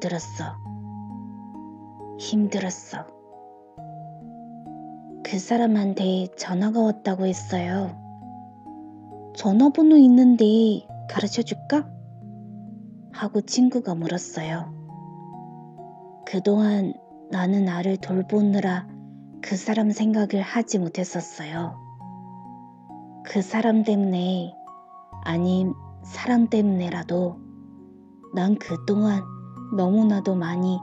들었어. 힘들었어. 그 사람한테 전화가 왔다고 했어요. 전화번호 있는데 가르쳐 줄까? 하고 친구가 물었어요. 그동안 나는 나를 돌보느라 그 사람 생각을 하지 못했었어요. 그 사람 때문에, 아님 사람 때문에라도 난 그동안 너무나도 많이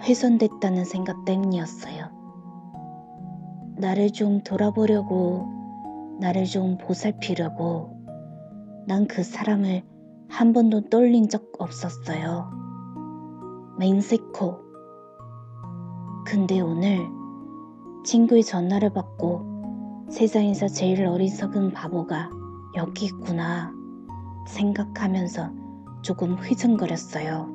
훼손됐다는 생각 때문이었어요. 나를 좀 돌아보려고, 나를 좀 보살피려고, 난 그 사람을 한 번도 떨린 적 없었어요. 맹세코. 근데 오늘 친구의 전화를 받고 세상에서 제일 어리석은 바보가 여기 있구나 생각하면서 조금 휘청거렸어요.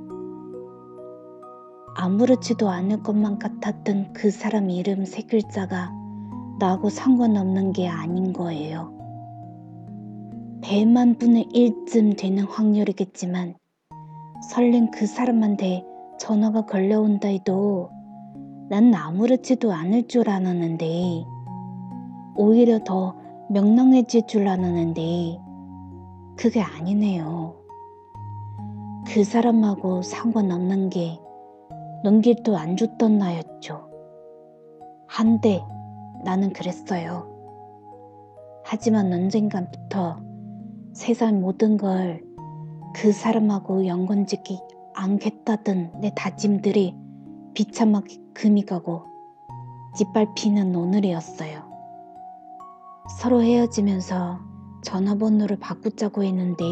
아무렇지도 않을 것만 같았던 그 사람 이름 세 글자가 나하고 상관없는 게 아닌 거예요. 100만 분의 1쯤 되는 확률이겠지만 설령 그 사람한테 전화가 걸려온다 해도 난 아무렇지도 않을 줄 알았는데 오히려 더 명랑해질 줄 알았는데 그게 아니네요. 그 사람하고 상관없는 게 넘길도 안 줬던 나였죠. 한데 나는 그랬어요. 하지만 언젠가부터 세상 모든 걸 그 사람하고 연관짓기 않겠다던 내 다짐들이 비참하게 금이 가고 짓밟히는 오늘이었어요. 서로 헤어지면서 전화번호를 바꾸자고 했는데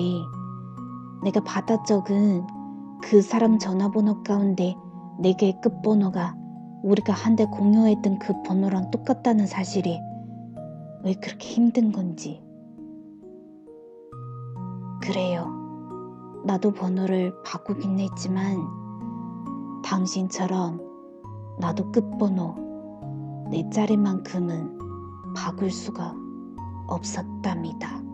내가 받아 적은 그 사람 전화번호 가운데 네 개의 끝번호가 우리가 한때 공유했던 그 번호랑 똑같다는 사실이 왜 그렇게 힘든 건지. 그래요. 나도 번호를 바꾸긴 했지만 당신처럼 나도 끝번호 내 자리만큼은 바꿀 수가 없었답니다.